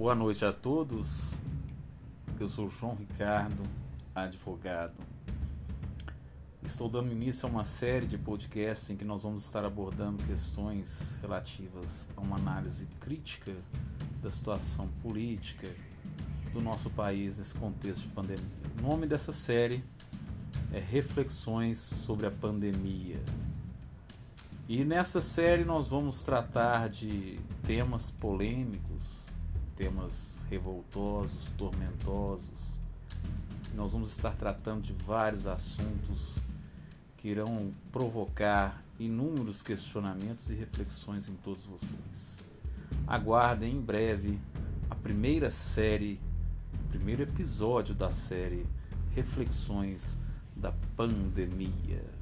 Boa noite a todos. Eu sou João Ricardo, advogado. Estou dando início a uma série de podcasts em que nós vamos estar abordando questões relativas a uma análise crítica da situação política do nosso país nesse contexto de pandemia. O nome dessa série é Reflexões sobre a Pandemia. E nessa série nós vamos tratar de temas polêmicos, temas revoltosos, tormentosos. Nós vamos estar tratando de vários assuntos que irão provocar inúmeros questionamentos e reflexões em todos vocês. Aguardem em breve a primeira série, o primeiro episódio da série Reflexões da Pandemia.